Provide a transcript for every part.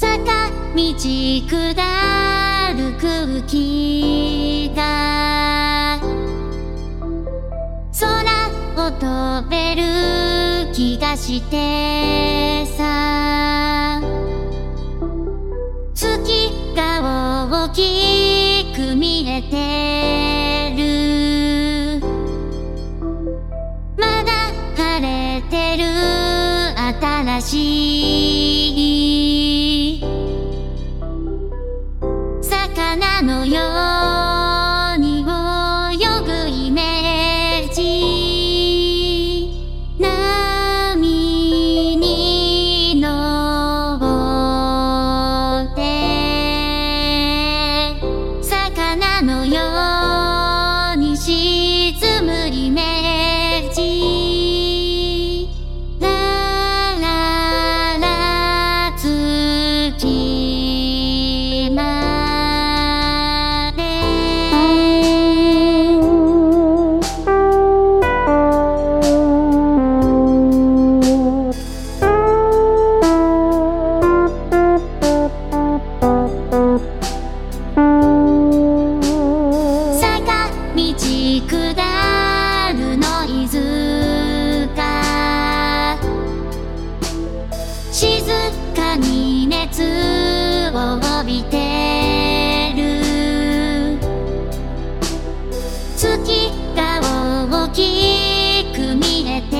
坂道下る空気が空を飛べる気がしてさ。月が大きく見えてる。まだ晴れてる新しいっかに熱を帯びてる。月が大きく見えて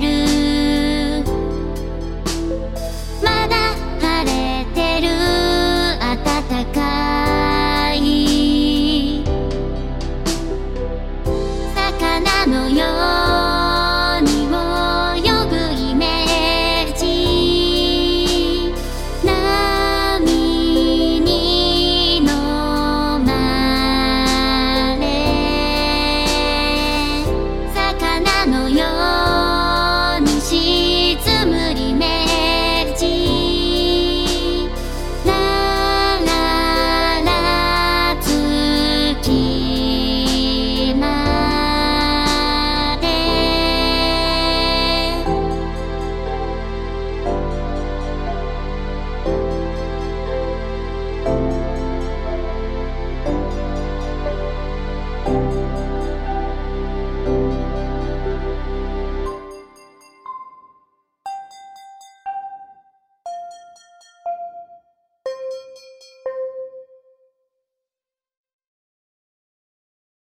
る。まだ晴れてる。暖かい。魚のよう Música